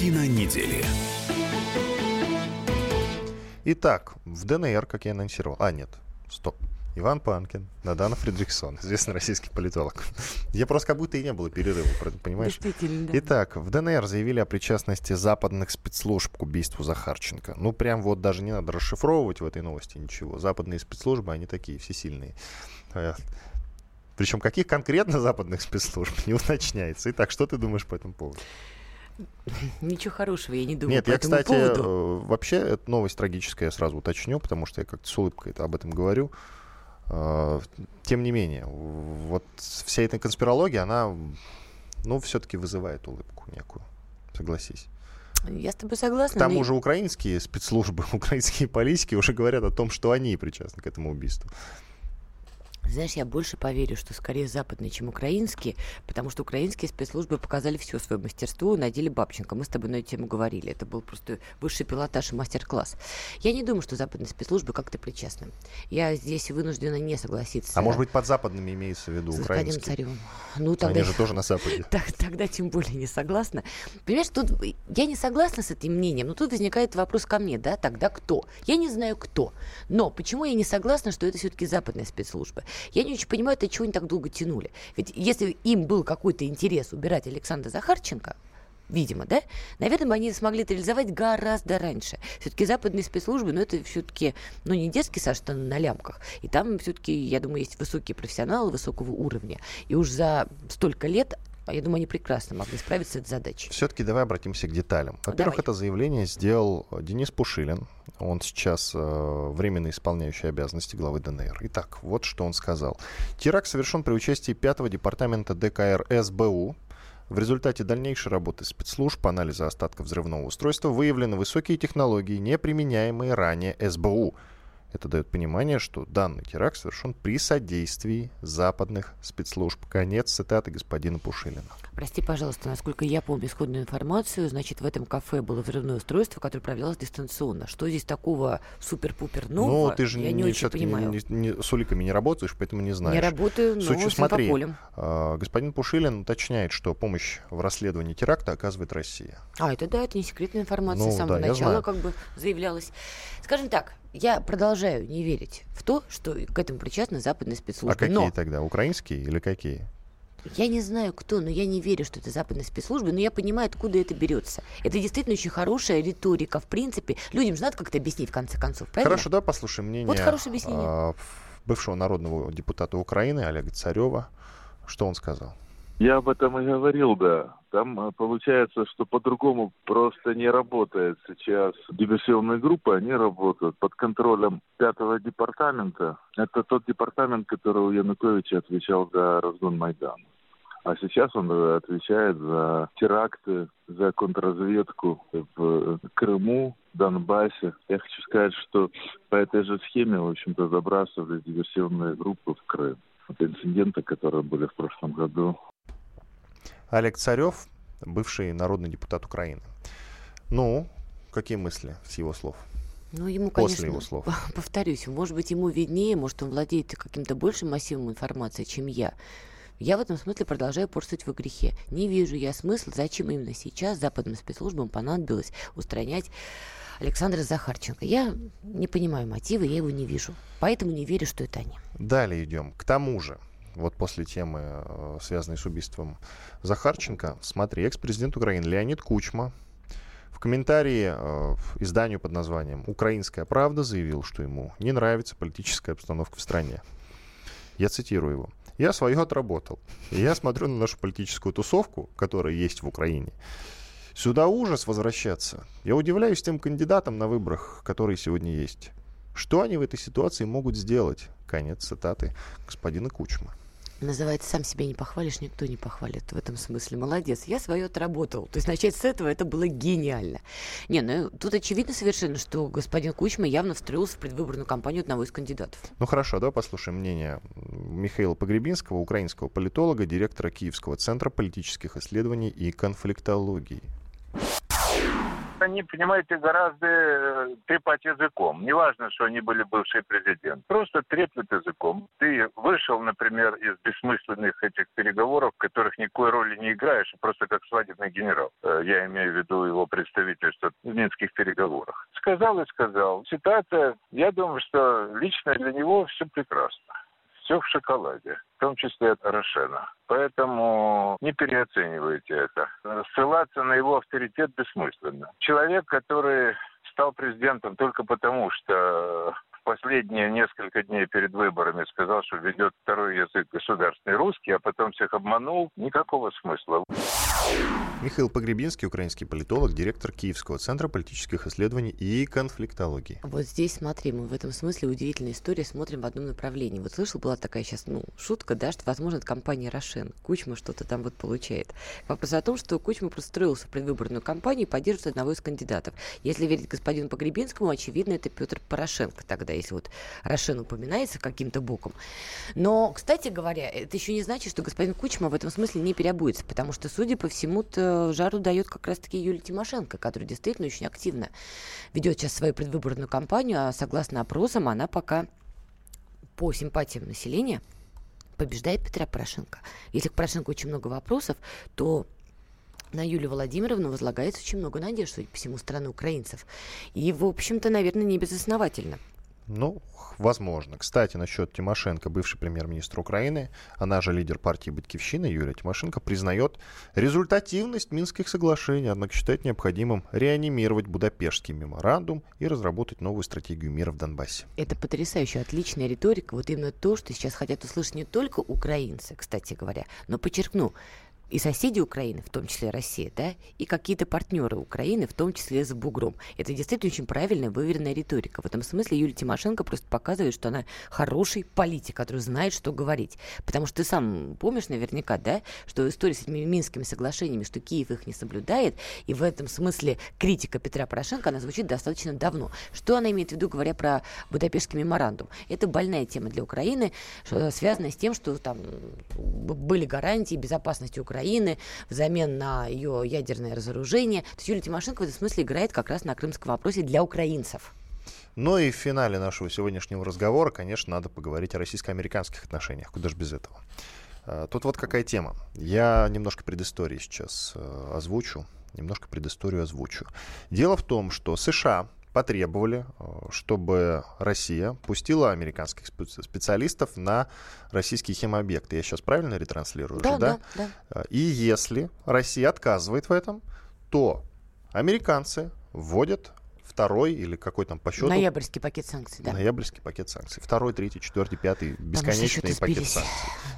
Картина недели. Итак, в ДНР, как я анонсировал... А, нет, стоп. Иван Панкин, Надана Фридрихсон, известный российский политолог. Я просто как будто и не было перерыва, понимаешь? Действительно, да. Итак, в ДНР заявили о причастности западных спецслужб к убийству Захарченко. Ну, прям вот даже не надо расшифровывать в этой новости ничего. Западные спецслужбы, они такие всесильные. Э, Причем каких конкретно западных спецслужб не уточняется. Итак, что ты думаешь по этому поводу? Ничего хорошего я не думаю Нет, по я, этому кстати, поводу. э, вообще, эта новость трагическая, я сразу уточню, потому что я как-то с улыбкой это- об этом говорю. Э, Тем не менее, вот вся эта конспирология, она, ну, все-таки вызывает улыбку некую, согласись. Я с тобой согласна. К тому но- же украинские спецслужбы, украинские политики уже говорят о том, что они причастны к этому убийству. Знаешь, я больше поверю, что скорее западные, чем украинские, потому что украинские спецслужбы показали все свое мастерство на деле Бабченко. Мы с тобой на эту тему говорили. Это был просто высший пилотаж и мастер-класс. Я не думаю, что западные спецслужбы как-то причастны. Я здесь вынуждена не согласиться. А может быть, под западными имеется в виду с украинские? Царевым. Ну, тогда... Они же тоже на Западе. Так- тогда тем более не согласна. Понимаешь, тут я не согласна с этим мнением, но тут возникает вопрос ко мне, да, тогда кто? Я не знаю кто. Но почему я не согласна, что это все-таки западная спецслужба? Я не очень понимаю, от чего они так долго тянули. Ведь если им был какой-то интерес убирать Александра Захарченко, видимо, да, наверное, они смогли это реализовать гораздо раньше. Все-таки западные спецслужбы, ну, это все-таки, ну, не детский сад, что на лямках. И там все-таки, я думаю, есть высокие профессионалы высокого уровня. И уж за столько лет, я думаю, они прекрасно могли справиться с этой задачей. Все-таки давай обратимся к деталям. Во-первых, Давай. это заявление сделал э, Денис Пушилин. Он сейчас э, временно исполняющий обязанности главы ДНР. Итак, вот что он сказал. Теракт совершен при участии 5-го департамента ДКР СБУ. В результате дальнейшей работы спецслужб, анализа остатков взрывного устройства выявлены высокие технологии, не применяемые ранее СБУ. Это дает понимание, что данный теракт совершен при содействии западных спецслужб. Конец цитаты господина Пушилина. Прости, пожалуйста, насколько я помню исходную информацию, значит, в этом кафе было взрывное устройство, которое управлялось дистанционно. Что здесь такого супер-пупер нового, Ну, ты же я не, не, очень всё-таки не- понимаю. не- не- с уликами не работаешь, поэтому не знаешь. Не работаю, но Суть, всем смотри, а, господин Пушилин уточняет, что помощь в расследовании теракта оказывает Россия. А, это да, это не секретная информация, Ну, с самого да, начала как бы заявлялась. Скажем так, я продолжаю не верить в то, что к этому причастны западные спецслужбы. а какие но тогда? Украинские или какие? я не знаю кто, но я не верю, что это западные спецслужбы, но я понимаю, откуда это берется. Это действительно очень хорошая риторика, в принципе. Людям же надо как-то объяснить в конце концов, правильно? Хорошо, да, послушаем мнение Вот хорошее объяснение. а, бывшего народного депутата Украины Олега Царева. Что он сказал? Я об этом и говорил, да. Там э, получается, что по-другому просто не работает сейчас. Диверсионные группы, они работают под контролем пятого департамента. Это тот департамент, который у Януковича отвечал за разгон Майдана. А сейчас он э, отвечает за теракты, за контрразведку в Крыму, Донбассе. Я хочу сказать, что по этой же схеме, в общем-то, забрасывали диверсионные группы в Крым. Это инциденты, которые были в прошлом году. Олег Царев, бывший народный депутат Украины. Ну, какие мысли с его слов? Ну, ему, После конечно, его слов. повторюсь, может быть, ему виднее, может, он владеет каким-то большим массивом информации, чем я. Я в этом смысле продолжаю порствовать во грехе. Не вижу я смысла, зачем именно сейчас западным спецслужбам понадобилось устранять Александра Захарченко. Я не понимаю мотивы, я его не вижу. Поэтому не верю, что это они. Далее идем. К тому же, вот после темы, э, связанной с убийством Захарченко, смотри, экс-президент Украины Леонид Кучма в комментарии э, изданию под названием «Украинская правда» заявил, что ему не нравится политическая обстановка в стране. Я цитирую его. «Я свое отработал. И я смотрю на нашу политическую тусовку, которая есть в Украине, Сюда ужас возвращаться. Я удивляюсь тем кандидатам на выборах, которые сегодня есть. Что они в этой ситуации могут сделать? Конец цитаты господина Кучма. Называется «Сам себя не похвалишь, никто не похвалит». В этом смысле молодец. Я свое отработал. То есть начать с этого это было гениально. Не, ну тут очевидно совершенно, что господин Кучма явно встроился в предвыборную кампанию одного из кандидатов. Ну хорошо, давай послушаем мнение Михаила Погребинского, украинского политолога, директора Киевского центра политических исследований и конфликтологии они, понимаете, гораздо э, трепать языком. Неважно, что они были бывший президент. Просто треплют языком. Ты вышел, например, из бессмысленных этих переговоров, в которых никакой роли не играешь, а просто как свадебный генерал. Э, я имею в виду его представительство в минских переговорах. Сказал и сказал. Ситуация, я думаю, что лично для него все прекрасно все в шоколаде, в том числе от Порошена. Поэтому не переоценивайте это. Ссылаться на его авторитет бессмысленно. Человек, который стал президентом только потому, что последние несколько дней перед выборами сказал, что ведет второй язык государственный русский, а потом всех обманул, никакого смысла. Михаил Погребинский, украинский политолог, директор Киевского центра политических исследований и конфликтологии. Вот здесь, смотри, мы в этом смысле удивительная история, смотрим в одном направлении. Вот слышал, была такая сейчас, ну, шутка, да, что, возможно, это компания Рошен. Кучма что-то там вот получает. Вопрос о том, что Кучма простроился в предвыборную кампанию и поддерживает одного из кандидатов. Если верить господину Погребинскому, очевидно, это Петр Порошенко тогда, если вот Рошен упоминается каким-то боком. Но, кстати говоря, это еще не значит, что господин Кучма в этом смысле не переобуется, потому что, судя по всему-то жару дает как раз-таки Юлия Тимошенко, которая действительно очень активно ведет сейчас свою предвыборную кампанию, а согласно опросам она пока по симпатиям населения побеждает Петра Порошенко. Если к Порошенко очень много вопросов, то на Юлию Владимировну возлагается очень много надежд, судя по всему, страны украинцев. И, в общем-то, наверное, не безосновательно. Ну, возможно. Кстати, насчет Тимошенко, бывший премьер-министр Украины, она же лидер партии «Батькивщина» Юлия Тимошенко, признает результативность Минских соглашений, однако считает необходимым реанимировать Будапештский меморандум и разработать новую стратегию мира в Донбассе. Это потрясающая, отличная риторика. Вот именно то, что сейчас хотят услышать не только украинцы, кстати говоря, но, подчеркну, и соседи Украины, в том числе Россия, да, и какие-то партнеры Украины, в том числе за бугром. Это действительно очень правильная, выверенная риторика. В этом смысле Юлия Тимошенко просто показывает, что она хороший политик, который знает, что говорить. Потому что ты сам помнишь наверняка, да, что история с этими Минскими соглашениями, что Киев их не соблюдает, и в этом смысле критика Петра Порошенко, она звучит достаточно давно. Что она имеет в виду, говоря про Будапештский меморандум? Это больная тема для Украины, связанная с тем, что там были гарантии безопасности Украины Украины взамен на ее ядерное разоружение. То есть Юлия Тимошенко в этом смысле играет как раз на крымском вопросе для украинцев. Ну и в финале нашего сегодняшнего разговора, конечно, надо поговорить о российско-американских отношениях. Куда же без этого? А, тут вот какая тема. Я немножко предыстории сейчас э, озвучу. Немножко предысторию озвучу. Дело в том, что США потребовали, э, чтобы Россия пустила американских специалистов на российские химобъекты. Я сейчас правильно ретранслирую? Да, же, да, да? да. И если Россия отказывает в этом, то американцы вводят второй или какой там по счету... Ноябрьский пакет санкций, да. Ноябрьский пакет санкций. Второй, третий, четвертый, пятый. Бесконечный пакет санкций.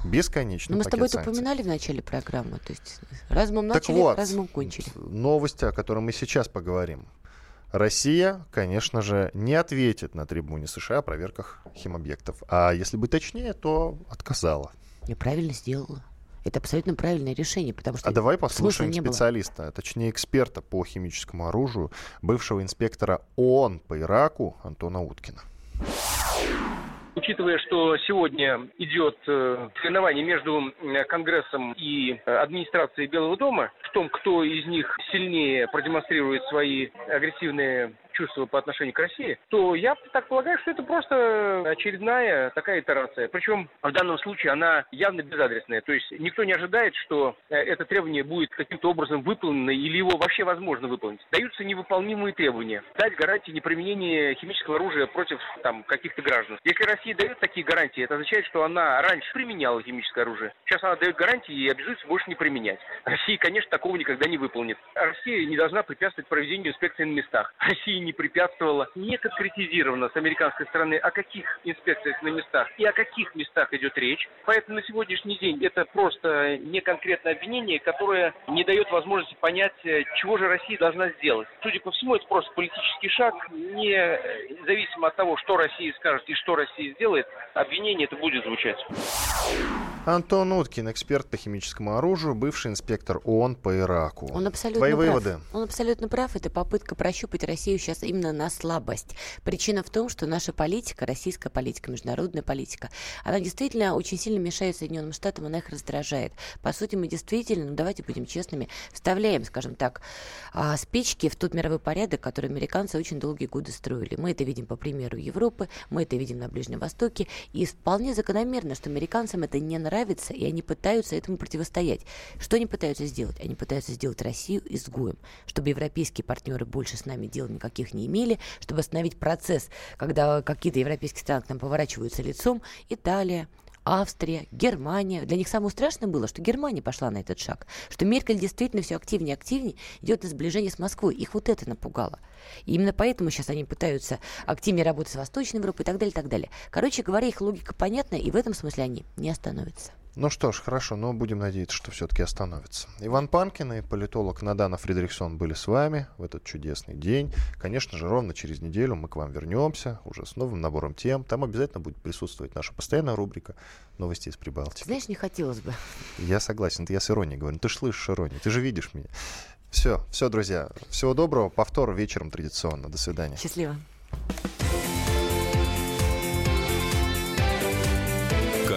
Бесконечный Но мы с тобой это упоминали в начале программы. То есть начали, так вот, разумом кончили. Новости, о которых мы сейчас поговорим. Россия, конечно же, не ответит на требования США о проверках химобъектов. А если быть точнее, то отказала. Я правильно сделала. Это абсолютно правильное решение, потому что... А давай послушаем специалиста, было. точнее эксперта по химическому оружию, бывшего инспектора ООН по Ираку Антона Уткина. Учитывая, что сегодня идет э, соревнование между Конгрессом и э, администрацией Белого дома в том, кто из них сильнее продемонстрирует свои агрессивные чувства по отношению к России, то я так полагаю, что это просто очередная такая итерация. Причем в данном случае она явно безадресная. То есть никто не ожидает, что э, это требование будет каким-то образом выполнено или его вообще возможно выполнить. Даются невыполнимые требования. Дать гарантии неприменения химического оружия против там, каких-то граждан. Если Россия дает такие гарантии, это означает, что она раньше применяла химическое оружие. Сейчас она дает гарантии и обязуется больше не применять. Россия, конечно, такого никогда не выполнит. Россия не должна препятствовать проведению инспекций на местах. Россия не препятствовала, не конкретизировано с американской стороны, о каких инспекциях на местах и о каких местах идет речь. Поэтому на сегодняшний день это просто не конкретное обвинение, которое не дает возможности понять, э, чего же Россия должна сделать. Судя по всему, это просто политический шаг, независимо от того, что Россия скажет и что Россия сделает, обвинение это будет звучать. Антон Уткин, эксперт по химическому оружию, бывший инспектор ООН по Ираку. Он абсолютно Твои прав. выводы? Он абсолютно прав. Это попытка прощупать Россию сейчас именно на слабость. Причина в том, что наша политика, российская политика, международная политика, она действительно очень сильно мешает Соединенным Штатам, она их раздражает. По сути, мы действительно, ну давайте будем честными, вставляем, скажем так, а, спички в тот мировой порядок, который американцы очень долгие годы строили. Мы это видим по примеру Европы, мы это видим на Ближнем Востоке, и вполне закономерно, что американцам это не нравится, и они пытаются этому противостоять. Что они пытаются сделать? Они пытаются сделать Россию изгоем, чтобы европейские партнеры больше с нами дел никаких не имели, чтобы остановить процесс, когда какие-то европейские страны к нам поворачиваются лицом. Италия, Австрия, Германия. Для них самое страшное было, что Германия пошла на этот шаг, что Меркель действительно все активнее и активнее идет на сближение с Москвой. Их вот это напугало. И именно поэтому сейчас они пытаются активнее работать с Восточной Европой и так далее, и так далее. Короче говоря, их логика понятна, и в этом смысле они не остановятся. Ну что ж, хорошо, но будем надеяться, что все-таки остановится. Иван Панкин и политолог Надана Фредериксон были с вами в этот чудесный день. Конечно же, ровно через неделю мы к вам вернемся, уже с новым набором тем. Там обязательно будет присутствовать наша постоянная рубрика «Новости из Прибалтики». Знаешь, не хотелось бы. Я согласен, я с иронией говорю. Ты же слышишь иронию, ты же видишь меня. Все, все, друзья. Всего доброго. Повтор вечером традиционно. До свидания. Счастливо.